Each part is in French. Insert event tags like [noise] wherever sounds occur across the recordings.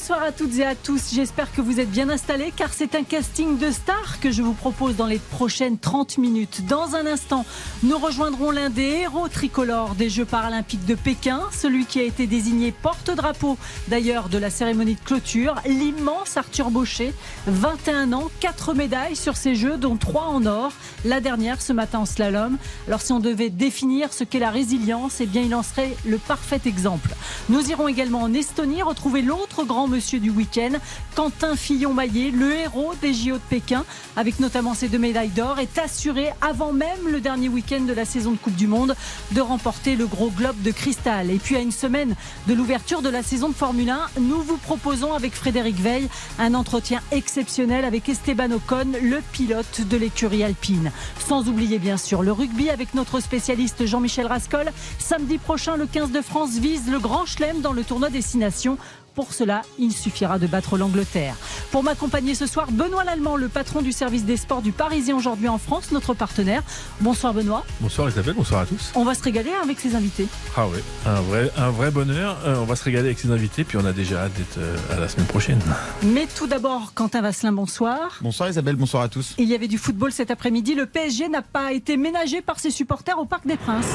Bonsoir à toutes et à tous, j'espère que vous êtes bien installés car c'est un casting de stars que je vous propose dans les prochaines 30 minutes. Dans un instant, nous rejoindrons l'un des héros tricolores des Jeux paralympiques de Pékin, celui qui a été désigné porte-drapeau d'ailleurs de la cérémonie de clôture, l'immense Arthur Baucher, 21 ans, 4 médailles sur ces Jeux dont 3 en or, la dernière ce matin en slalom. Alors si on devait définir ce qu'est la résilience, eh bien il en serait le parfait exemple. Nous irons également en Estonie retrouver l'autre grand monsieur du week-end, Quentin Fillon-Maillet, le héros des JO de Pékin, avec notamment ses deux médailles d'or, est assuré avant même le dernier week-end de la saison de Coupe du Monde de remporter le gros globe de cristal. Et puis à une semaine de l'ouverture de la saison de Formule 1, nous vous proposons avec Frédéric Veil un entretien exceptionnel avec Esteban Ocon, le pilote de l'écurie alpine. Sans oublier bien sûr le rugby avec notre spécialiste Jean-Michel Rascol. Samedi prochain, le 15 de France vise le grand chelem dans le tournoi Destination. Pour cela, il suffira de battre l'Angleterre. Pour m'accompagner ce soir, Benoît Lallemand, le patron du service des sports du Parisien aujourd'hui en France, notre partenaire. Bonsoir Benoît. Bonsoir Isabelle, bonsoir à tous. On va se régaler avec ses invités. Ah oui, un vrai, un vrai bonheur. Euh, on va se régaler avec ses invités, puis on a déjà hâte d'être euh, à la semaine prochaine. Mais tout d'abord, Quentin Vasselin, bonsoir. Bonsoir Isabelle, bonsoir à tous. Il y avait du football cet après-midi. Le PSG n'a pas été ménagé par ses supporters au Parc des Princes.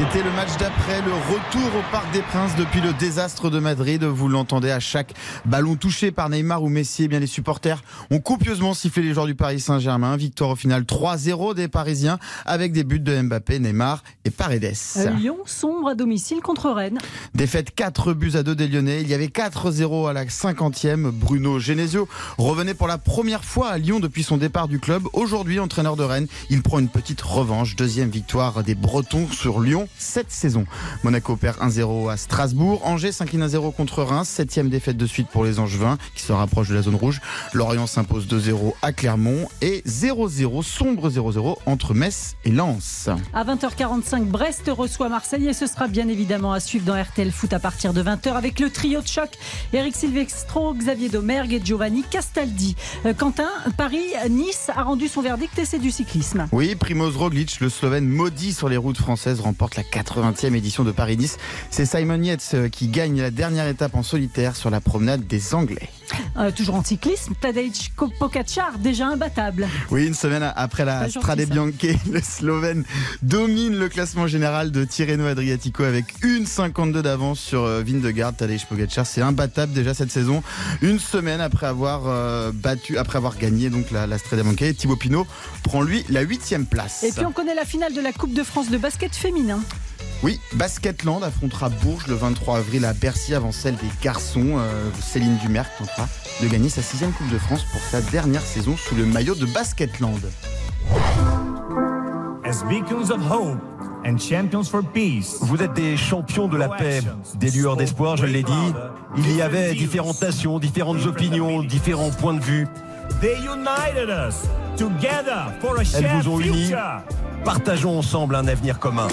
C'était le match d'après, le retour au Parc des Princes depuis le désastre de Madrid. Vous l'entendez à chaque ballon touché par Neymar ou Messi. Eh bien, les supporters ont copieusement sifflé les joueurs du Paris Saint-Germain. Victoire au final 3-0 des Parisiens avec des buts de Mbappé, Neymar et Paredes. Euh, Lyon sombre à domicile contre Rennes. Défaite 4 buts à 2 des Lyonnais. Il y avait 4-0 à la 50e. Bruno Genesio revenait pour la première fois à Lyon depuis son départ du club. Aujourd'hui, entraîneur de Rennes, il prend une petite revanche. Deuxième victoire des Bretons sur Lyon cette saison. Monaco perd 1-0 à Strasbourg. Angers s'incline 1-0 contre Reims. Septième défaite de suite pour les Angevins qui se rapprochent de la zone rouge. Lorient s'impose 2-0 à Clermont et 0-0, sombre 0-0 entre Metz et Lens. À 20h45, Brest reçoit Marseille et ce sera bien évidemment à suivre dans RTL Foot à partir de 20h avec le trio de choc Eric Silvestro, Xavier Domergue et Giovanni Castaldi. Euh, Quentin, Paris-Nice a rendu son verdict et c'est du cyclisme. Oui, Primoz Roglic, le Slovène maudit sur les routes françaises, remporte la 80e édition de Paris-Nice. C'est Simon Yates euh, qui gagne la dernière étape en solitaire sur la promenade des Anglais. Euh, toujours en cyclisme, Tadej Pogacar, déjà imbattable. Oui, une semaine après la Strade Bianche, [laughs] le Slovène domine le classement général de Tirreno Adriatico avec une 52 d'avance sur euh, Vindegaard. Tadej Pogacar, c'est imbattable déjà cette saison. Une semaine après avoir battu, après avoir gagné donc la, la Strade Bianche, Thibaut Pinot prend lui la huitième place. Et puis on connaît la finale de la Coupe de France de basket féminin. Oui, Basketland affrontera Bourges le 23 avril à Bercy avant celle des garçons. Euh, Céline Dumerc tentera de gagner sa sixième Coupe de France pour sa dernière saison sous le maillot de Basketland. As beacons of hope and champions for peace. Vous êtes des champions de la paix, des lueurs d'espoir, je l'ai dit. Il y avait différentes nations, différentes opinions, différents points de vue. They united us together for a Elles vous ont unis. Partageons ensemble un avenir commun.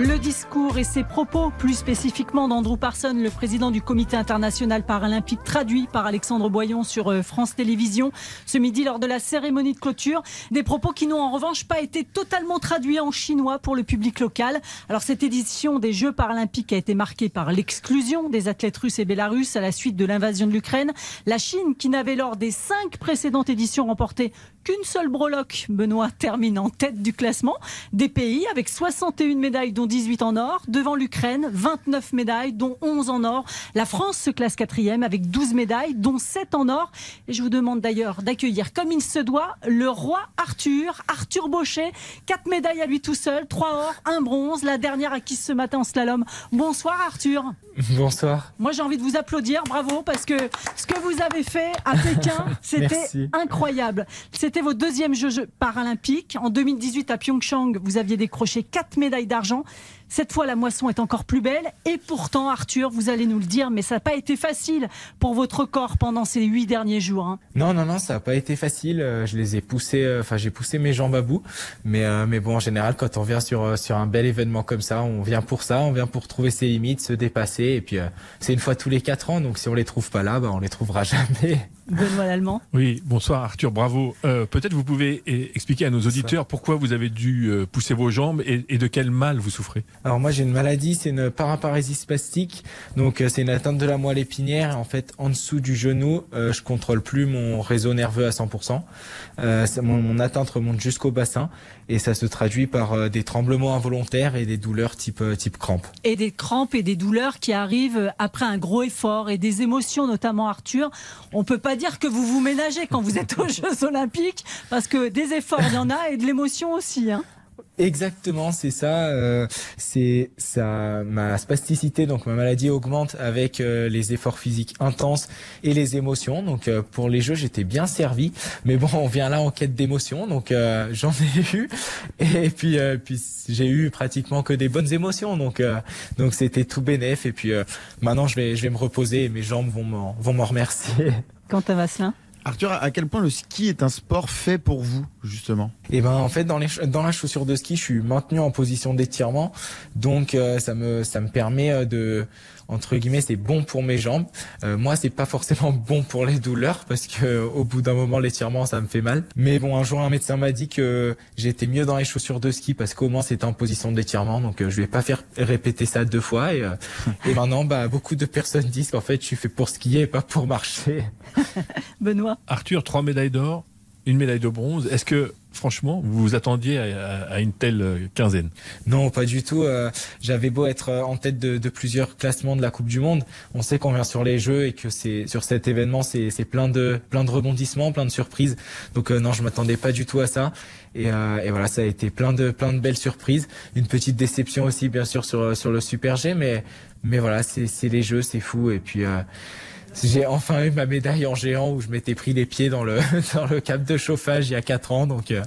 Le discours et ses propos, plus spécifiquement d'Andrew Parson, le président du comité international paralympique, traduit par Alexandre Boyon sur euh, France Télévisions ce midi lors de la cérémonie de clôture. Des propos qui n'ont en revanche pas été totalement traduits en chinois pour le public local. Alors cette édition des Jeux paralympiques a été marquée par l'exclusion des athlètes russes et bélarusses à la suite de l'invasion de l'Ukraine. La Chine, qui n'avait lors des cinq précédentes éditions remporté qu'une seule breloque, Benoît termine en tête du classement des pays avec 61 médailles dont 18 en or. Devant l'Ukraine, 29 médailles, dont 11 en or. La France se classe quatrième avec 12 médailles, dont 7 en or. Et je vous demande d'ailleurs d'accueillir, comme il se doit, le roi Arthur, Arthur Baucher. 4 médailles à lui tout seul, 3 or, 1 bronze. La dernière acquise ce matin en slalom. Bonsoir Arthur. Bonsoir. Moi j'ai envie de vous applaudir, bravo, parce que ce que vous avez fait à Pékin, [laughs] c'était incroyable. C'était C'était vos deuxièmes Jeux paralympiques. En 2018 à Pyeongchang, vous aviez décroché quatre médailles d'argent. Cette fois, la moisson est encore plus belle. Et pourtant, Arthur, vous allez nous le dire, mais ça n'a pas été facile pour votre corps pendant ces huit derniers jours. hein. Non, non, non, ça n'a pas été facile. Euh, Je les ai poussés, euh, enfin, j'ai poussé mes jambes à bout. Mais, euh, mais bon, en général, quand on vient sur, sur un bel événement comme ça, on vient pour ça, on vient pour trouver ses limites, se dépasser. Et puis, c'est une fois tous les quatre ans. Donc, si on les trouve pas là, bah, on les trouvera [laughs] jamais. Benoît Lallemand. Oui, bonsoir Arthur, bravo. Euh, Peut-être vous pouvez eh, expliquer à nos auditeurs pourquoi vous avez dû euh, pousser vos jambes et, et de quel mal vous souffrez. Alors moi j'ai une maladie, c'est une paraparésie spastique, donc euh, c'est une atteinte de la moelle épinière. En fait, en dessous du genou, euh, je contrôle plus mon réseau nerveux à 100%. Euh, mon atteinte remonte jusqu'au bassin et ça se traduit par euh, des tremblements involontaires et des douleurs type euh, type crampe. Et des crampes et des douleurs qui arrivent après un gros effort et des émotions, notamment Arthur. On peut pas dire que vous vous ménagez quand vous êtes aux [laughs] Jeux Olympiques, parce que des efforts, il y en a et de l'émotion aussi. hein. Exactement, c'est ça. euh, c'est ça. Ma spasticité, donc ma maladie augmente avec euh, les efforts physiques intenses et les émotions. Donc euh, pour les jeux, j'étais bien servi. Mais bon, on vient là en quête d'émotions, donc euh, j'en ai [laughs] eu. Et puis euh, puis j'ai eu pratiquement que des bonnes émotions. Donc euh, donc c'était tout bénef. Et puis maintenant, je vais je vais me reposer et mes jambes vont m'en vont m'en remercier. Quentin Vasselin? Arthur, à quel point le ski est un sport fait pour vous, justement? Et ben en fait dans la chaussure de ski, je suis maintenu en position d'étirement, donc euh, ça me ça me permet euh, de entre guillemets c'est bon pour mes jambes. Euh, moi c'est pas forcément [laughs] bon pour les douleurs parce que euh, au bout d'un moment l'étirement ça me fait mal. Mais bon un jour un médecin m'a dit que j'étais mieux dans les chaussures de ski parce qu'au moins c'était en position d'étirement, donc euh, je vais pas faire répéter ça deux fois et euh, et maintenant bah beaucoup de personnes disent qu'en fait je suis fait pour skier et pas pour marcher. [laughs] Benoît. Arthur, trois médailles d'or, une médaille de bronze. Est-ce que, franchement, vous vous attendiez à, une telle euh, quinzaine Non, pas du tout. Euh, J'avais beau être euh, en tête de, plusieurs classements de la Coupe du Monde, on sait qu'on vient sur les Jeux et que c'est sur cet événement, c'est plein de plein de rebondissements, plein de surprises. Donc euh, non, je m'attendais pas du tout à ça. Et, et voilà, ça a été plein de plein de belles surprises. Une petite déception aussi, bien sûr, sur sur le Super G, mais mais voilà, c'est les Jeux, c'est fou. Et puis j'ai enfin eu ma médaille en géant où je m'étais pris les pieds dans le [laughs] dans le cap de chauffage il y a quatre ans. Donc euh,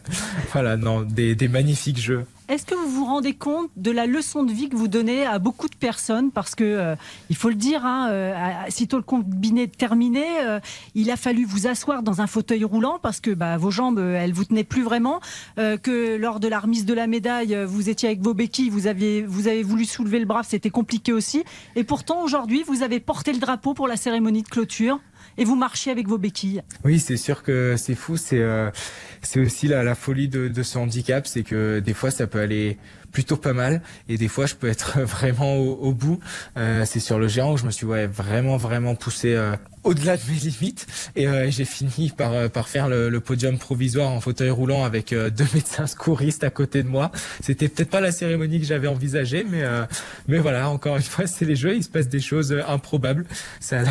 voilà, non, des magnifiques Jeux. Est-ce que vous vous rendez compte de la leçon de vie que vous donnez à beaucoup de personnes? Parce que, euh, il faut le dire, hein, euh, sitôt le combiné terminé, euh, il a fallu vous asseoir dans un fauteuil roulant parce que bah, vos jambes, elles vous tenaient plus vraiment. que lors de la remise de la médaille, vous étiez avec vos béquilles, vous avez voulu soulever le bras, c'était compliqué aussi. Et pourtant, aujourd'hui, vous avez porté le drapeau pour la cérémonie de clôture et vous marchiez avec vos béquilles. Oui, c'est sûr que c'est fou. C'est euh, aussi la, la folie de, de ce handicap, c'est que des fois ça peut aller plutôt pas mal et des fois je peux être [laughs] vraiment au, bout. Euh, c'est sur le géant où je me suis vraiment vraiment poussé euh, au-delà de mes [laughs] limites et euh, j'ai fini par par faire le, podium provisoire en fauteuil roulant avec deux [laughs] médecins secouristes à côté de moi. C'était peut-être pas la cérémonie que j'avais envisagée, mais mais voilà, encore une fois, c'est les jeux, il se passe des choses improbables. Ça,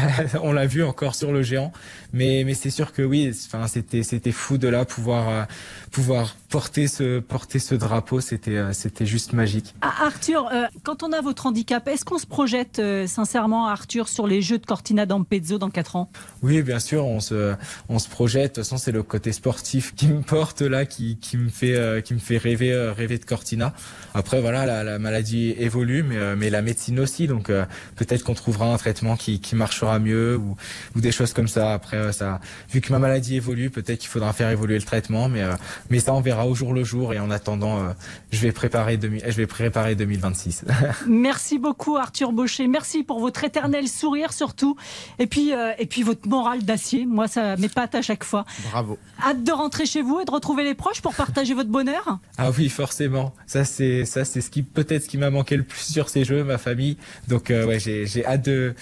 on l'a vu encore sur le géant, mais mais c'est sûr que oui, enfin c'était c'était fou de là pouvoir pouvoir porter ce porter ce drapeau, c'était c'était juste magique. Ah, Arthur, euh, quand on a votre handicap, est-ce qu'on se projette euh, sincèrement, Arthur, sur les Jeux de Cortina d'Ampezzo dans 4 ans? Oui, bien sûr, on se on se projette. De toute façon, c'est le côté sportif qui me porte là, qui qui me fait euh, qui me fait rêver rêver de Cortina. Après voilà, la, la maladie évolue, mais mais la médecine aussi. Donc peut-être qu'on trouvera un traitement qui qui marchera mieux ou ou des choses comme ça. Après ça, vu que ma maladie évolue, peut-être qu'il faudra faire évoluer le traitement, mais mais ça on verra au jour le jour. Et en attendant, je vais préparer 2000 je vais préparer 2026. [laughs] Merci beaucoup, Arthur Baucher. Merci pour votre éternel sourire, surtout. Et puis, euh, et puis votre morale d'acier. Moi, ça m'épate à chaque fois. Bravo. Hâte de rentrer chez vous et de retrouver les proches pour partager votre bonheur. Ah oui, forcément. Ça c'est ça c'est ce qui peut-être ce qui m'a manqué le plus sur ces jeux, ma famille. Donc euh, ouais, j'ai j'ai hâte de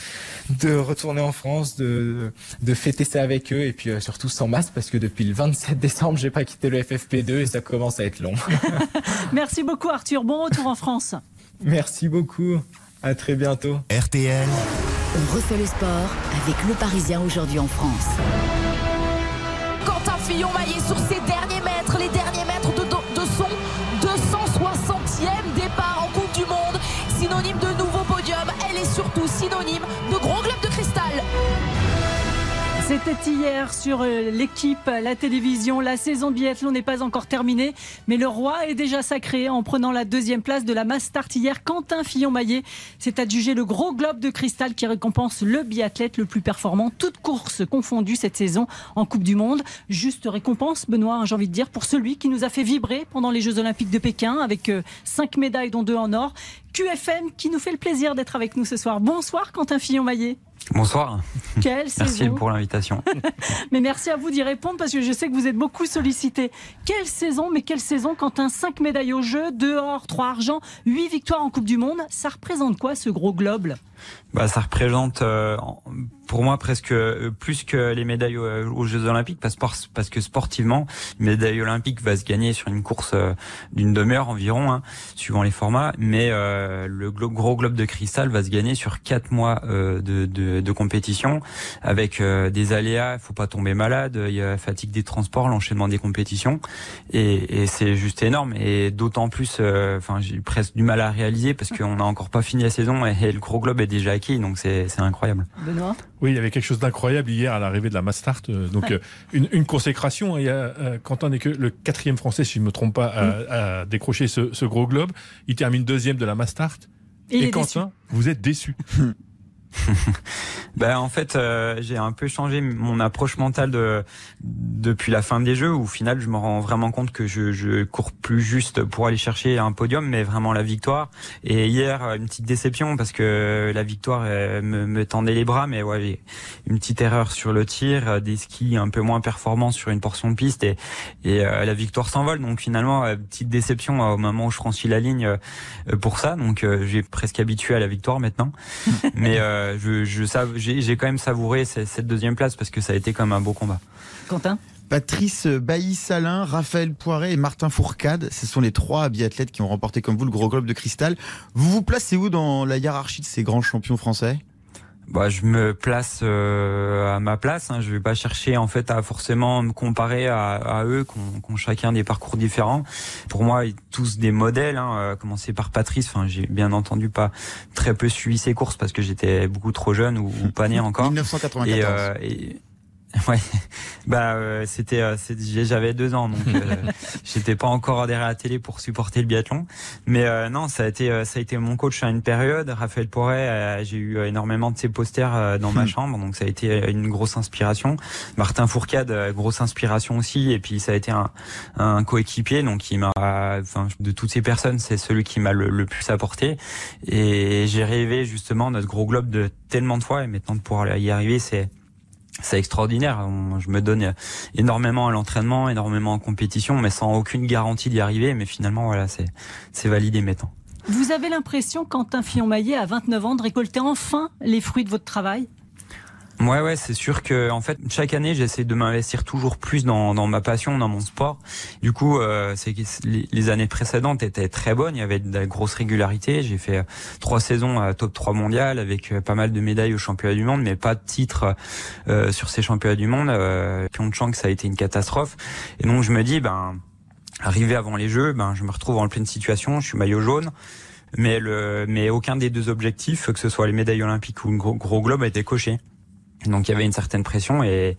de retourner en France, de de fêter ça avec eux et puis euh, surtout sans masque parce que depuis le 27 décembre, j'ai pas quitté le FFP2 et ça commence à être long. [laughs] Merci beaucoup, Arthur. Bon retour en France. [laughs] Merci beaucoup. À très bientôt. RTL, On refait le sport avec le Parisien aujourd'hui en France. Quentin Fillon-Maillet sur ses derniers mètres, les derniers mètres de, de son 260e départ en Coupe du Monde. Synonyme de nouveau podium, elle est surtout synonyme de gros globe de cristal. C'était hier sur euh, l'équipe, la télévision. La saison biathlon n'est pas encore terminée, mais le roi est déjà sacré en prenant la deuxième place de la Mastart hier. Quentin Fillon-Maillet s'est adjugé le gros globe de cristal qui récompense le biathlète le plus performant, toutes courses confondues cette saison en Coupe du Monde. Juste récompense, Benoît, hein, j'ai envie de dire, pour celui qui nous a fait vibrer pendant les Jeux Olympiques de Pékin avec euh, cinq médailles, dont deux en or. QFM qui nous fait le plaisir d'être avec nous ce soir. Bonsoir, Quentin Fillon-Maillet. Bonsoir. Quelle [laughs] merci pour l'invitation. [laughs] mais merci à vous d'y répondre parce que je sais que vous êtes beaucoup sollicité. Quelle saison, mais quelle saison quand un 5 médailles au jeu, 2 or, 3 argent, 8 victoires en Coupe du Monde, ça représente quoi ce gros globe? Bah, ça représente euh, pour moi presque euh, plus que les médailles aux, Jeux Olympiques parce, parce que sportivement, une médaille olympique va se gagner sur une course euh, d'une demi-heure environ, hein, suivant les formats, mais le gros globe de cristal va se gagner sur quatre mois de, de, de, compétition avec des aléas, il faut pas tomber malade, il y a la fatigue des transports, l'enchaînement des compétitions, et, et c'est juste énorme. Et d'autant plus, enfin j'ai presque du mal à réaliser parce qu'on n'a encore pas fini la saison et, et le gros globe est déjà acquis, donc c'est incroyable. Benoît Oui, il y avait quelque chose d'incroyable hier à l'arrivée de la Mastart. Euh, donc euh, une, une, consécration. Il y a, euh, Quentin n'est que le quatrième français, si je ne me trompe pas, à, décrocher ce, ce, gros globe. Il termine deuxième de la Mastart. Et, Et Quentin, vous êtes déçu. [laughs] [laughs] ben en fait euh, j'ai un peu changé mon approche mentale de depuis la fin des jeux où au final je me rends vraiment compte que je, je cours plus juste pour aller chercher un podium mais vraiment la victoire. Et hier une petite déception parce que la victoire euh, me, me tendait les bras mais ouais une petite erreur sur le tir euh, des skis un peu moins performants sur une portion de piste et, et la victoire s'envole. Donc finalement petite déception au moment où je franchis la ligne pour ça. Donc j'ai presque habitué à la victoire maintenant. [laughs] Mais euh, je, je j'ai quand même savouré cette deuxième place parce que ça a été comme un beau combat. Quentin? Patrice Bailly-Salin, Raphaël Poiret et Martin Fourcade, ce sont les trois biathlètes qui ont remporté comme vous le gros globe de cristal. Vous vous placez où dans la hiérarchie de ces grands champions français? Bah, je me place euh, à ma place. Hein. Je vais pas chercher en fait à forcément me comparer à, à eux, qui ont, chacun des parcours différents. Pour moi, tous des modèles. Hein. Euh, commencer par Patrice. Enfin, j'ai bien entendu pas très peu suivi ses courses parce que j'étais beaucoup trop jeune ou, ou pas né [laughs] encore. 1994. Et, euh, et [laughs] Ouais, bah euh, c'était, euh, j'avais deux ans donc euh, [laughs] j'étais pas encore derrière la télé pour supporter le biathlon, mais euh, non ça a été ça a été mon coach à une période. Raphaël Porret, j'ai eu énormément de ses posters dans ma hmm. chambre donc ça a été une grosse inspiration. Martin Fourcade, grosse inspiration aussi et puis ça a été un, un coéquipier donc il m'a, enfin de toutes ces personnes c'est celui qui m'a le, le, plus apporté et j'ai rêvé justement notre gros globe de tellement de fois et maintenant de pouvoir y arriver c'est c'est extraordinaire. Je me donne énormément à l'entraînement, énormément en compétition, mais sans aucune garantie d'y arriver. Mais finalement, voilà, c'est c'est validé maintenant. Vous avez l'impression, Quentin Fillon-Maillet, à 29 ans, de récolter enfin les fruits de votre travail? Ouais, ouais, c'est sûr que en fait chaque année j'essaie de m'investir toujours plus dans, dans ma passion, dans mon sport. Du coup, euh, les, années précédentes étaient très bonnes. Il y avait de la grosse régularité. J'ai fait euh, trois saisons à top 3 mondial avec euh, pas mal de médailles aux championnats du monde, mais pas de titre euh, sur ces championnats du monde. Euh, Pyeongchang, ça a été une catastrophe. Et donc je me dis, ben arrivé avant les Jeux, ben je me retrouve en pleine situation. Je suis maillot jaune mais le mais aucun des deux objectifs, que ce soit les médailles olympiques ou le gros, gros globe, a été coché. Donc il y avait une certaine pression et,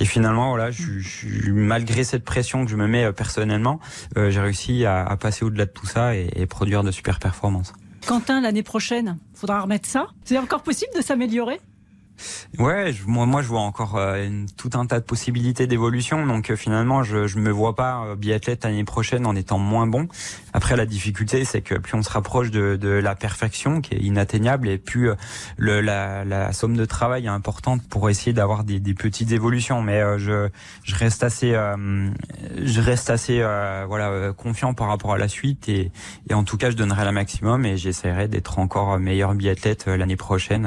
et finalement voilà, je, je, malgré cette pression que je me mets euh, personnellement, euh, j'ai réussi à, à passer au-delà de tout ça et, et produire de super performances. Quentin, l'année prochaine, faudra remettre ça? C'est encore possible de s'améliorer? Ouais, moi, moi je vois encore euh, tout un tas de possibilités d'évolution. Donc euh, finalement, je je me vois pas euh, biathlète l'année prochaine en étant moins bon. Après, la difficulté, c'est que plus on se rapproche de, de la perfection, qui est inatteignable, et plus le, la, la somme de travail est importante pour essayer d'avoir des, des petites évolutions. Mais je je reste assez je reste assez voilà confiant par rapport à la suite et, et en tout cas, je donnerai la maximum et j'essaierai d'être encore meilleur biathlète l'année prochaine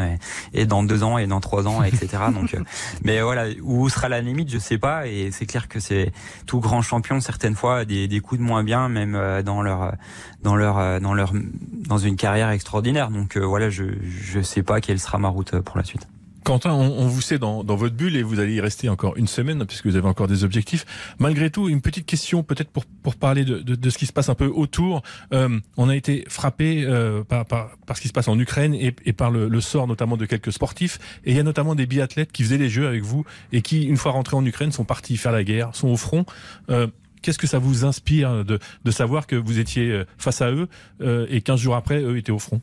et, et dans deux ans et dans trois ans, etc. [laughs] Donc, euh, mais voilà, où sera la limite, je sais pas. Et c'est clair que c'est tout grand champion certaines fois des, des coups de moins bien, même euh, dans leur dans leur euh, dans leur dans une carrière extraordinaire. Donc voilà, je je sais pas quelle sera ma route pour la suite. Quentin, on, vous sait dans, votre bulle et vous allez y rester encore une semaine puisque vous avez encore des objectifs. Malgré tout, une petite question peut-être pour, pour parler de, de, ce qui se passe un peu autour. Euh, on a été frappé euh, par, par, par, ce qui se passe en Ukraine et, et par le, le, sort notamment de quelques sportifs. Et il y a notamment des biathlètes qui faisaient les jeux avec vous et qui, une fois rentrés en Ukraine, sont partis faire la guerre, sont au front. Euh, Qu'est-ce que ça vous inspire de, de, savoir que vous étiez euh, face à eux euh, et 15 jours après, eux étaient au front?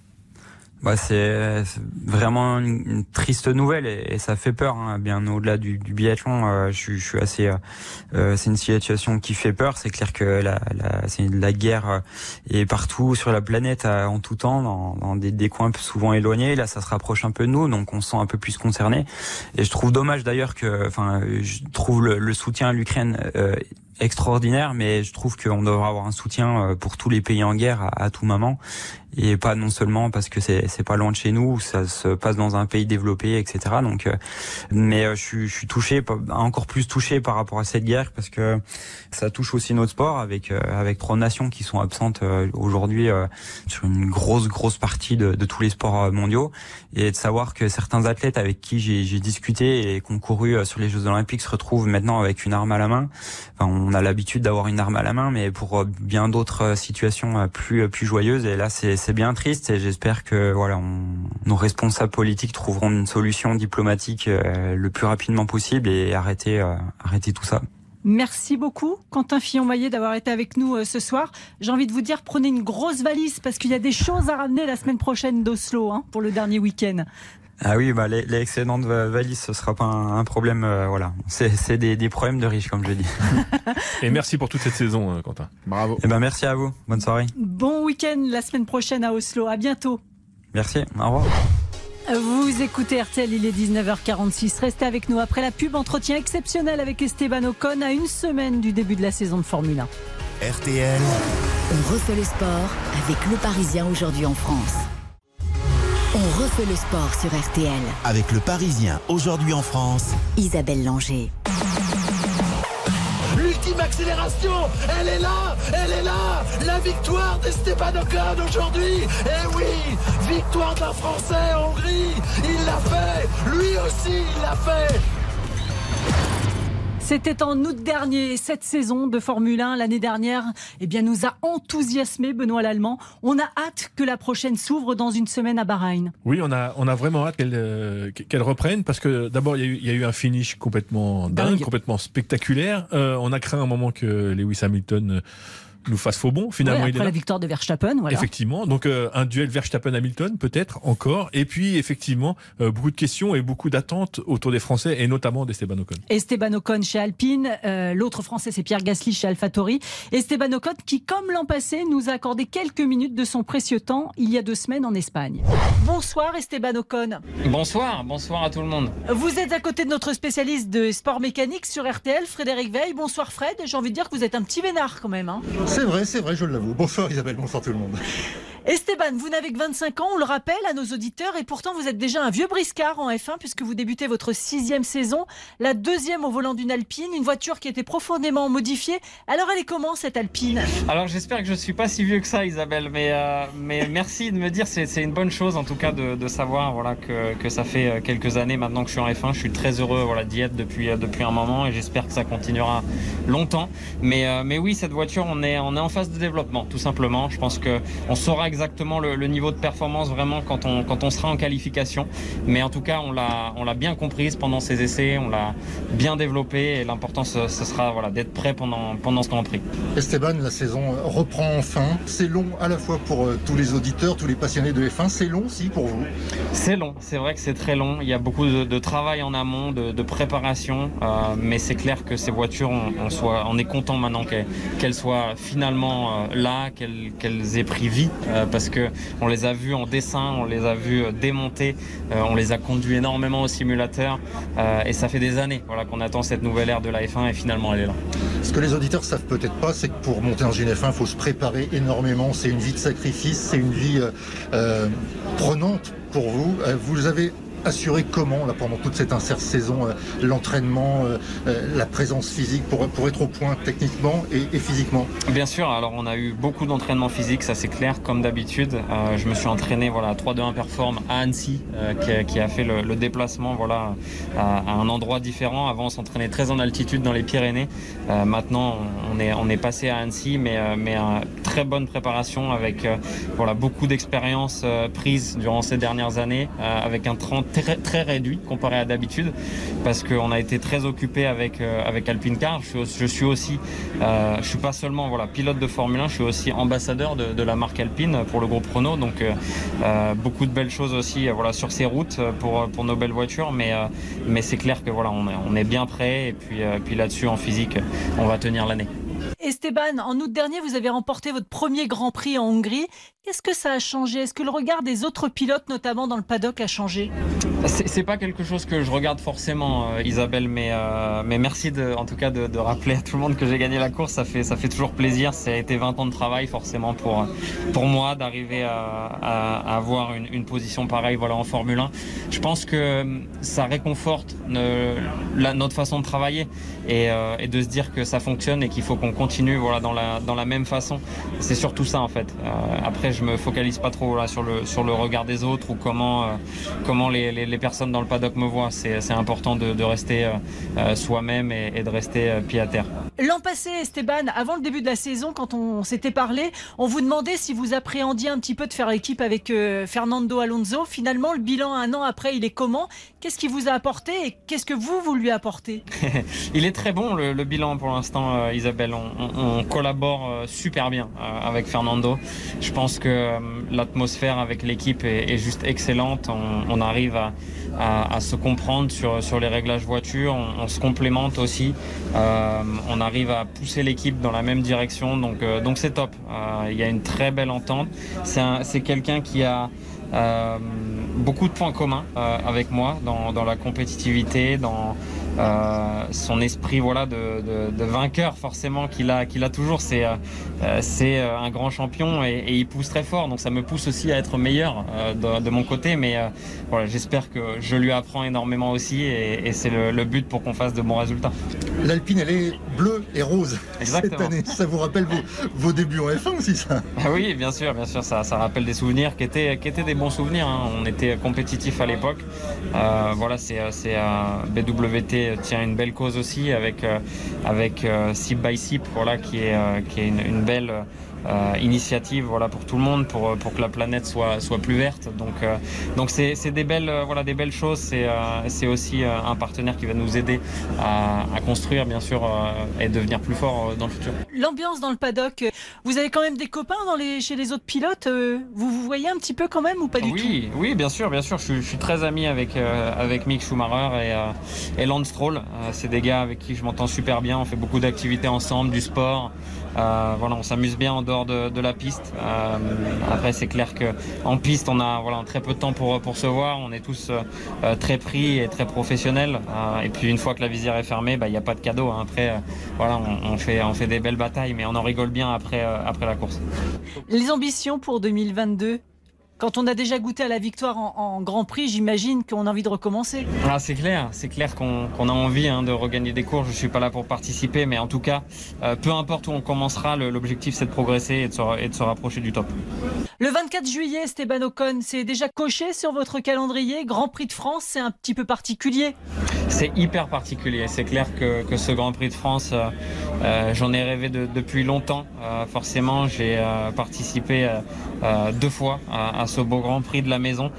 Bah, c'est vraiment une, triste nouvelle et, ça fait peur, hein, bien au-delà du, du, biathlon. Euh, je, je, suis assez. Euh, euh, c'est une situation qui fait peur. C'est clair que la, la, c'est la guerre est partout sur la planète en tout temps, dans, dans des, des, coins souvent éloignés. Là, ça se rapproche un peu de nous, donc on se sent un peu plus concerné. Et je trouve dommage d'ailleurs que, enfin, je trouve le, le soutien à l'Ukraine extraordinaire, mais je trouve qu'on devrait avoir un soutien pour tous les pays en guerre à, à tout moment et pas non seulement parce que c'est c'est pas loin de chez nous, ça se passe dans un pays développé, etc. Donc, euh, mais euh, je suis, je suis touché, encore plus touché par rapport à cette guerre parce que ça touche aussi notre sport avec euh, avec trois nations qui sont absentes aujourd'hui sur une grosse grosse partie de, de, tous les sports mondiaux et de savoir que certains athlètes avec qui j'ai discuté et concouru sur les Jeux Olympiques se retrouvent maintenant avec une arme à la main. Enfin, on a l'habitude d'avoir une arme à la main, mais pour bien d'autres situations plus plus joyeuses. Et là, c'est c'est bien triste et j'espère que voilà, nos responsables politiques trouveront une solution diplomatique euh, le plus rapidement possible et arrêter euh, arrêter tout ça. Merci beaucoup, Quentin Fillon-Maillet, d'avoir été avec nous euh, ce soir. J'ai envie de vous dire, prenez une grosse valise parce qu'il y a des choses à ramener la semaine prochaine d'Oslo hein, pour le dernier week-end. Ah oui, bah, les, les excédentes valises, ce sera pas un, problème. Euh, voilà, c'est des, des, problèmes de riches, comme je dis. [laughs] Et merci pour toute cette saison, euh, Quentin. Bravo. Et eh ben merci à vous. Bonne soirée. Bon week-end la semaine prochaine à Oslo. À bientôt. Merci. Au revoir. Vous écoutez RTL, il est 19h46. Restez avec nous après la pub. Entretien exceptionnel avec Esteban Ocon à une semaine du début de la saison de Formule 1. RTL. On refait le sport avec le Parisien aujourd'hui en France. On refait le sport sur RTL. Avec le Parisien, aujourd'hui en France, Isabelle Langer. L'ultime accélération, elle est là, elle est là. La victoire d'Esteban Ocon aujourd'hui. Eh oui, victoire d'un Français en Hongrie. Il l'a fait, lui aussi il l'a fait. C'était en août dernier, cette saison de Formule 1 l'année dernière, eh bien, nous a enthousiasmé Benoît Lallemand. On a hâte que la prochaine s'ouvre dans une semaine à Bahreïn. Oui, on a, on a vraiment hâte qu'elle euh, reprenne parce que d'abord, il y, a eu un finish complètement dingue, complètement spectaculaire. Euh, on a craint un moment que Lewis Hamilton nous fasse faux bon. Finalement, après la victoire de Verstappen, voilà. Effectivement, donc euh, un duel Verstappen-Hamilton peut-être encore, et puis effectivement euh, beaucoup de questions et beaucoup d'attentes autour des Français et notamment d'Esteban Ocon. Esteban Ocon chez Alpine, euh, l'autre Français c'est Pierre Gasly chez AlphaTauri. Esteban Ocon qui, comme l'an passé, nous a accordé quelques minutes de son précieux temps il y a deux semaines en Espagne. Bonsoir Esteban Ocon. Bonsoir, bonsoir à tout le monde. Vous êtes à côté de notre spécialiste de sport mécanique sur RTL, Frédéric Veil. Bonsoir Fred. J'ai envie de dire que vous êtes un petit vénard quand même. Hein. C'est vrai, c'est vrai, je l'avoue. Bonsoir Isabelle, bonsoir tout le monde. Esteban, vous n'avez que 25 ans, on le rappelle à nos auditeurs, et pourtant vous êtes déjà un vieux briscard en F1 puisque vous débutez votre sixième saison, la deuxième au volant d'une Alpine, une voiture qui été profondément modifiée. Alors elle est comment cette Alpine? Alors j'espère que je ne suis pas si vieux que ça Isabelle, mais, euh, mais merci de me dire, c'est une bonne chose en tout cas de, savoir voilà, que, que, ça fait euh, quelques années maintenant que je suis en F1. Je suis très heureux voilà, d'y être depuis, euh, depuis un moment et j'espère que ça continuera longtemps. Mais, mais oui, cette voiture, on est, on est en phase de développement tout simplement. Je pense qu'on saura exactement le, niveau de performance vraiment quand on, quand on sera en qualification. Mais en tout cas, on l'a, on l'a bien comprise pendant ces essais, on l'a bien développé et l'important ce, sera voilà, d'être prêt pendant, pendant ce Grand Prix. Esteban, la saison reprend enfin. C'est long à la fois pour euh, tous les auditeurs, tous les passionnés de F1. C'est long aussi pour vous? C'est long, c'est vrai que c'est très long. Il y a beaucoup de, travail en amont, de, préparation. Euh, mais c'est clair que ces voitures, on, soit, on est content maintenant qu'elles, soient finalement euh, là, qu'elles, aient pris vie parce que on les a vus en dessin, on les a vus euh, démonter, euh, on les a conduits énormément au simulateur euh, et ça fait des années voilà, qu'on attend cette nouvelle ère de la F1 et finalement elle est là. Ce que les auditeurs savent peut-être pas, c'est que pour monter dans une F1, il faut se préparer énormément. C'est une vie de sacrifice, c'est une vie prenante pour vous. Vous avez assurer comment, là, pendant toute cette intersaison, l'entraînement, la présence physique pour, être au point techniquement et, physiquement? Bien sûr, alors on a eu beaucoup d'entraînement physique, ça c'est clair, comme d'habitude. je me suis entraîné voilà, à 3-2-1 Perform à Annecy, qui, a fait le, déplacement voilà, à, un endroit différent. Avant, on s'entraînait très en altitude dans les Pyrénées. maintenant, on est, on est passé à Annecy, mais, mais très bonne préparation avec beaucoup d'expérience prise durant ces dernières années, avec un train très, réduit comparé à d'habitude, parce qu'on a été très occupé avec, avec Alpine Car. Je je suis aussi, je suis pas seulement voilà, pilote de Formule 1, je suis aussi ambassadeur de, la marque Alpine pour le groupe Renault. Donc beaucoup de belles choses aussi voilà, sur ces routes pour, pour nos belles voitures, mais, mais c'est clair que voilà, on est, on est bien prêt et puis, puis là-dessus en physique, on va tenir l'année. Esteban, en août dernier, vous avez remporté votre premier Grand Prix en Hongrie. Qu'est-ce que ça a changé? Est-ce que le regard des autres pilotes, notamment dans le paddock, a changé? C'est pas quelque chose que je regarde forcément, euh, Isabelle, mais, euh, mais merci de, en tout cas de, rappeler à tout le monde que j'ai gagné la course. Ça fait, ça fait toujours plaisir. Ça a été 20 ans de travail forcément pour, pour moi d'arriver à, avoir une, position pareille voilà, en Formule 1. Je pense que ça réconforte notre façon de travailler et, euh, et, de se dire que ça fonctionne et qu'il faut qu'on continue voilà, dans, la, dans la même façon. C'est surtout ça en fait. après, je me focalise pas trop là, sur, le, sur le regard des autres ou comment, euh, comment les, les, personnes dans le paddock me voient. C'est important de, de rester euh, euh, soi-même et, et, de rester pied à terre. L'an passé, Esteban, avant le début de la saison, quand on s'était parlé, on vous demandait si vous appréhendiez un petit peu de faire équipe avec Fernando Alonso. Finalement, le bilan un an après, il est comment? Qu'est-ce qu'il vous a apporté et qu'est-ce que vous, vous lui apportez? [laughs] Il est très bon le, bilan pour l'instant, Isabelle. On, collabore super bien avec Fernando. Je pense que euh, l'atmosphère avec l'équipe est, juste excellente. On, arrive à, se comprendre sur, sur les réglages voiture. On, se complémente aussi. Euh, on arrive à pousser l'équipe dans la même direction. Donc euh, donc c'est top. Il y a une très belle entente. C'est quelqu'un qui a beaucoup de points communs avec moi dans, dans la compétitivité, dans euh, son esprit voilà de, de, de vainqueur forcément qu'il a qu'il a toujours c'est euh, c'est euh, un grand champion et, et, il pousse très fort. Donc ça me pousse aussi à être meilleur de, de, mon côté. Mais voilà j'espère que je lui apprends énormément aussi et, et c'est le, le, but pour qu'on fasse de bons résultats. l'Alpine elle est bleue et rose Exactement. cette année. Ça vous rappelle vos, vos débuts en F1 aussi ça? Ah oui bien sûr bien sûr ça, ça rappelle des souvenirs qui étaient qui étaient des bons souvenirs hein. on était compétitif à l'époque. Voilà c'est c'est Tient une belle cause aussi avec, euh, avec euh, Sip by Sip, voilà, qui est, euh, qui est une belle euh, initiative voilà, pour tout le monde, pour, pour que la planète soit, soit plus verte. Donc euh, donc c'est des belles, voilà, des belles choses. C'est c'est aussi un partenaire qui va nous aider à, à construire, bien sûr, et devenir plus fort dans le futur. L'ambiance dans le paddock, vous avez quand même des copains dans les, chez les autres pilotes Vous vous voyez un petit peu quand même ou pas du oui, tout? Oui, bien sûr, bien sûr. Je, je suis très ami avec, avec Mick Schumacher et, et Lance Stroll. c'est des gars avec qui je m'entends super bien. On fait beaucoup d'activités ensemble, du sport. Euh, voilà, on s'amuse bien en dehors de, la piste. Euh, après, c'est clair que en piste, on a voilà très peu de temps pour pour se voir. On est tous euh, très pris et très professionnels. et puis une fois que la visière est fermée, bah, il n'y a pas de cadeau. Hein. Après, voilà, on, on, fait on fait des belles batailles, mais on en rigole bien après après la course. Les ambitions pour 2022 quand on a déjà goûté à la victoire en, Grand Prix, j'imagine qu'on a envie de recommencer. Ah, c'est clair, c'est clair qu'on a envie hein, de regagner des cours. Je suis pas là pour participer, mais en tout cas, euh, peu importe où on commencera, l'objectif c'est de progresser et de, se, rapprocher du top. Le 24 juillet, Esteban Ocon, c'est déjà coché sur votre calendrier. Grand Prix de France, c'est un petit peu particulier. C'est hyper particulier. C'est clair que, que, ce Grand Prix de France, euh, euh j'en ai rêvé de, depuis longtemps. Euh, forcément, j'ai participé deux fois à, à ce beau Grand Prix de la maison.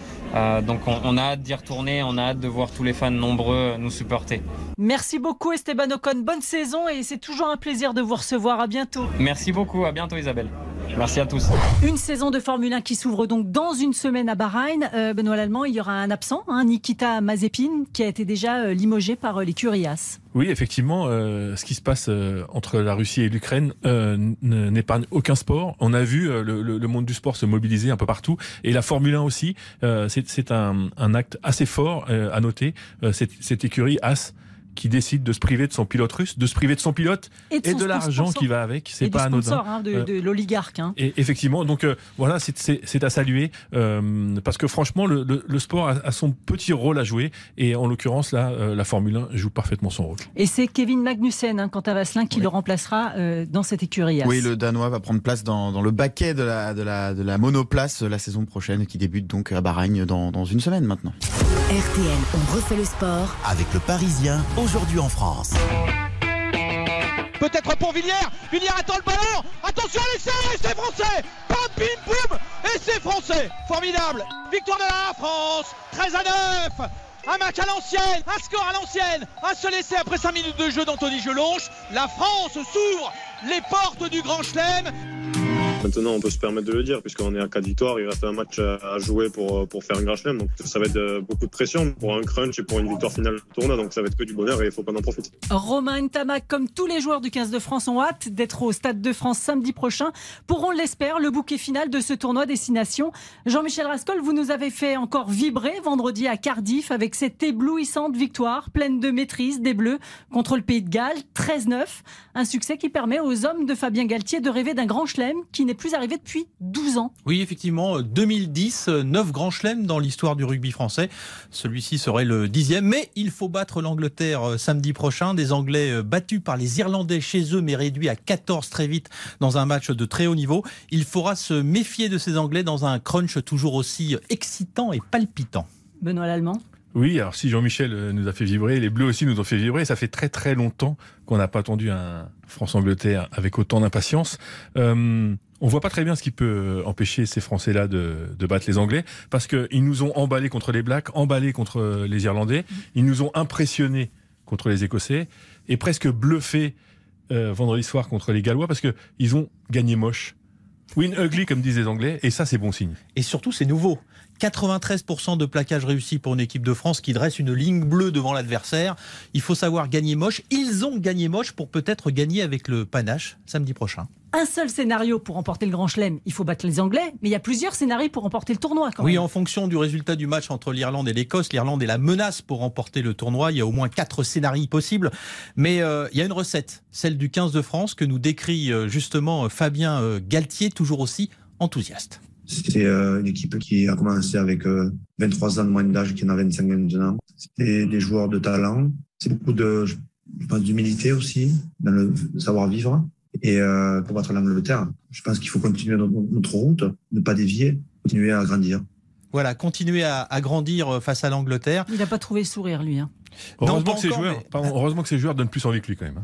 Donc on, a hâte d'y retourner, on a hâte de voir tous les fans nombreux nous supporter. Merci beaucoup Esteban Ocon, bonne saison et c'est toujours un plaisir de vous recevoir. À bientôt. Merci beaucoup, à bientôt Isabelle. Merci à tous. Une saison de Formule 1 qui s'ouvre donc dans une semaine à Bahreïn. Euh, Benoît Lallemand, il y aura un absent, hein, Nikita Mazepin, qui a été déjà euh, limogé par l'écurie As. Oui, effectivement, ce qui se passe entre la Russie et l'Ukraine n'épargne aucun sport. On a vu le, monde du sport se mobiliser un peu partout et la Formule 1 aussi c'est un, acte assez fort euh, à noter. Euh, cette, écurie As qui décide de se priver de son pilote russe, de se priver de son pilote Et de l'argent qui va avec. C'est pas anodin. hein, de, Euh, de l'oligarque. hein. et effectivement, donc euh, voilà, c'est- à saluer euh, parce que franchement, le, le- le sport a, a son petit rôle à jouer et en l'occurrence là, euh, la Formule 1 joue parfaitement son rôle. Et c'est Kevin Magnussen, hein, quant à Vasselin, qui le remplacera euh, dans cette écurie. Oui, le Danois va prendre place dans, dans le baquet de la, de, la, de la monoplace la saison prochaine qui débute donc à Bahreïn dans, dans une semaine maintenant. RTL, on refait le sport. Avec le Parisien, aujourd'hui en France. Peut-être pour Villiers. Villiers attend le ballon. Attention à l'essai. C'est français. Bam, bim, boum. Et c'est français. Formidable. Victoire de la France. 13 à 9. Un match à l'ancienne, un score à l'ancienne, un seul essai après 5 minutes de jeu d'Anthony Gelonche. La France s'ouvre les portes du Grand Chelem. Maintenant, on peut se permettre de le dire, puisqu'on est à 4 victoires, il reste un match à jouer pour, pour faire un grand chelem. Donc ça va être euh, beaucoup de pression pour un crunch et pour une victoire finale du tournoi. Donc ça va être que du bonheur et il faut qu'on en profite. Romain Ntamak, comme tous les joueurs du 15 de France, ont hâte d'être au Stade de France samedi prochain pour, on l'espère, le bouquet final de ce tournoi Destination. Jean-Michel Rascol, vous nous avez fait encore vibrer vendredi à Cardiff avec cette éblouissante victoire pleine de maîtrise des Bleus contre le Pays de Galles, 13-9. Un succès qui permet aux hommes de Fabien Galtier de rêver d'un grand chelem qui n'est plus arrivé depuis 12 ans. Oui, effectivement, 2010, 9 grands chelems dans l'histoire du rugby français. Celui-ci serait le dixième, mais il faut battre l'Angleterre euh, samedi prochain. Des Anglais euh, battus par les Irlandais chez eux, mais réduits à 14 très vite dans un match de très haut niveau. Il faudra se méfier de ces Anglais dans un crunch toujours aussi excitant et palpitant. Benoît Lallemand Oui, alors si Jean-Michel euh, nous a fait vibrer, les Bleus aussi nous ont fait vibrer. Ça fait très très longtemps qu'on n'a pas attendu un France-Angleterre avec autant d'impatience. Euh, on voit pas très bien ce qui peut empêcher ces Français-là de, de battre les Anglais, parce qu'ils nous ont emballés contre les Blacks, emballés contre euh, les Irlandais, ils nous ont impressionnés contre les Écossais, et presque bluffés euh, vendredi soir contre les Gallois, parce que ils ont gagné moche. Win ugly, comme disent les Anglais, et ça c'est bon signe. Et surtout, c'est nouveau. 93% de plaquage réussi pour une équipe de France qui dresse une ligne bleue devant l'adversaire. Il faut savoir gagner moche. Ils ont gagné moche pour peut-être gagner avec le panache samedi prochain. Un seul scénario pour remporter le Grand Chelem, il faut battre les Anglais, mais il y a plusieurs scénarios pour remporter le tournoi quand Oui, même. en fonction du résultat du match entre l'Irlande et l'Écosse, l'Irlande est la menace pour remporter le tournoi. Il y a au moins quatre scénarios possibles. Mais euh, il y a une recette, celle du 15 de France, que nous décrit euh, justement euh, Fabien euh, Galtier, toujours aussi enthousiaste. C'est euh, une équipe qui a commencé avec euh, 23 ans de moins d'âge, qui en a 25 maintenant. C'est des joueurs de talent. C'est beaucoup de, je pense, d'humilité aussi, dans le savoir-vivre. Et euh, pour battre l'Angleterre, je pense qu'il faut continuer notre, notre route, ne pas dévier, continuer à grandir. Voilà, continuer à, à grandir euh, face à l'Angleterre. Il n'a pas trouvé le sourire, lui. hein. Heureusement, que ces encore, joueurs, mais- pardon, heureusement que ces joueurs donnent plus envie que lui quand même.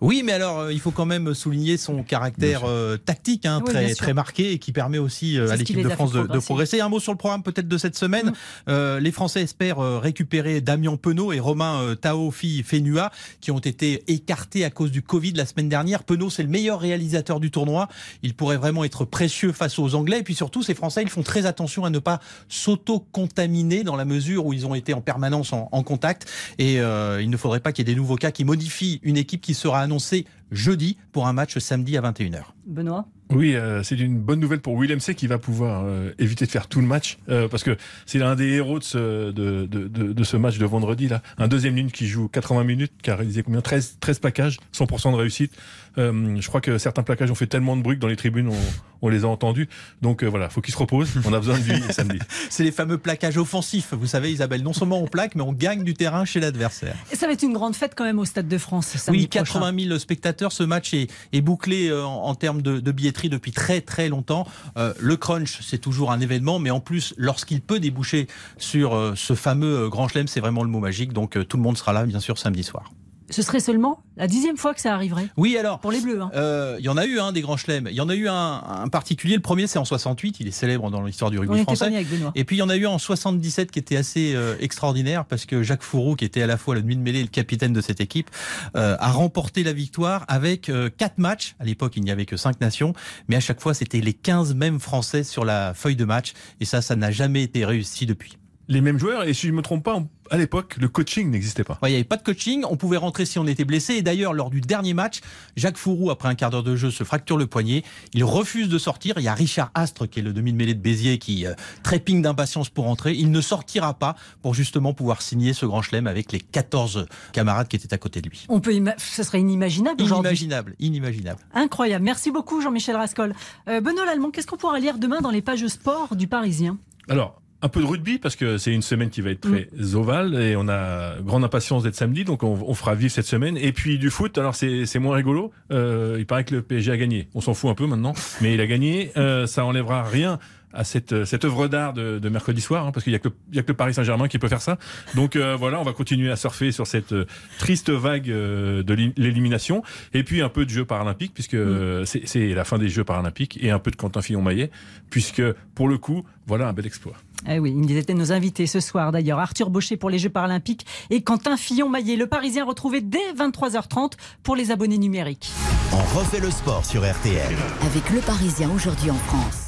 Oui, mais alors euh, il faut quand même souligner son caractère euh, tactique hein, Oui, très très marqué et qui permet aussi euh, à l'équipe de France de, de progresser. Mm. Un mot sur le programme peut-être de cette semaine. Euh, les Français espèrent euh, récupérer Damien Penaud et Romain euh, Taofi Fenua qui ont été écartés à cause du Covid la semaine dernière. Penaud c'est le meilleur réalisateur du tournoi. Il pourrait vraiment être précieux face aux Anglais et puis surtout ces Français ils font très attention à ne pas s'auto-contaminer dans la mesure où ils ont été en permanence en, en contact et euh, il ne faudrait pas qu'il y ait des nouveaux cas qui modifient une équipe qui sera annoncée jeudi pour un match samedi à 21h. Benoît Oui, euh, c'est une bonne nouvelle pour Willem C qui va pouvoir euh, éviter de faire tout le match euh, parce que c'est l'un des héros de ce, de, de, de, de ce match de vendredi là. Un deuxième ligne qui joue 80 minutes, qui a réalisé combien? 13, 13 plaquages, 100% de réussite. Euh, je crois que certains plaquages ont fait tellement de bruit que dans les tribunes on, on les a entendus. Donc euh, voilà, faut qu'il se repose. On a besoin de lui [laughs] samedi. C'est les fameux plaquages offensifs. Vous savez, Isabelle, non seulement on plaque, mais on gagne du terrain chez l'adversaire. Et ça va être une grande fête quand même au Stade de France samedi Oui, prochain. 80 000 spectateurs. Ce match est, bouclé euh, en, termes de, billetterie depuis très très longtemps. Euh, le crunch, c'est toujours un événement, mais en plus, lorsqu'il peut déboucher sur euh, ce fameux Grand Chelem, c'est vraiment le mot magique. Donc tout le monde sera là, bien sûr, samedi soir. Ce serait seulement la dixième fois que ça arriverait. Oui, alors. Pour les Bleus. hein. Euh, Il y en a eu un des grands chelems. Il y en a eu un, un particulier. Le premier, c'est en 68. Il est célèbre dans l'histoire du rugby français. avec. Et puis il y en a eu en 77 qui était assez euh, extraordinaire parce que Jacques Fourou, qui était à la fois le nuit de mêlée et le capitaine de cette équipe, euh, a remporté la victoire avec quatre matchs. À l'époque, il n'y avait que cinq nations, mais à chaque fois, c'était les 15 mêmes Français sur la feuille de match. Et ça, ça n'a jamais été réussi depuis. Les mêmes joueurs. Et si je ne me trompe pas, à l'époque, le coaching n'existait pas. Il n'y avait pas de coaching, on pouvait rentrer si on était blessé. Et d'ailleurs, lors du dernier match, Jacques Fourou, après un quart d'heure de jeu, se fracture le poignet. Il refuse de sortir. Il y a Richard Astre, qui est le demi-mêlée de Béziers, qui euh, trépigne d'impatience pour rentrer. Il ne sortira pas pour justement pouvoir signer ce grand chelem avec les 14 camarades qui étaient à côté de lui. On peut, ce serait inimaginable aujourd'hui. Inimaginable, inimaginable. Incroyable. Merci beaucoup, Jean-Michel Rascol. Euh, Benoît Lallemand, qu'est-ce qu'on pourra lire demain dans les pages sport du Parisien? Alors, un peu de rugby parce que c'est une semaine qui va être très mm. ovale et on a grande impatience d'être samedi donc on, fera vivre cette semaine et puis du foot alors c'est moins rigolo euh, il paraît que le PSG a gagné on s'en fout un peu maintenant mais il a gagné euh, ça enlèvera rien à cette, cette œuvre d'art de, de, mercredi soir, hein, parce qu'il y a que y a que le Paris Saint-Germain qui peut faire ça. Donc euh, voilà, on va continuer à surfer sur cette euh, triste vague euh, de l'élimination, et puis un peu de jeux paralympiques, puisque mm. c'est la fin des Jeux paralympiques, et un peu de Quentin Fillon-Maillet, puisque pour le coup, voilà un bel exploit. Eh oui, ils étaient nos invités ce soir d'ailleurs. Arthur Baucher pour les Jeux paralympiques et Quentin Fillon-Maillet, le Parisien retrouvé dès 23h30 pour les abonnés numériques. On refait le sport sur RTL. Avec le Parisien aujourd'hui en France.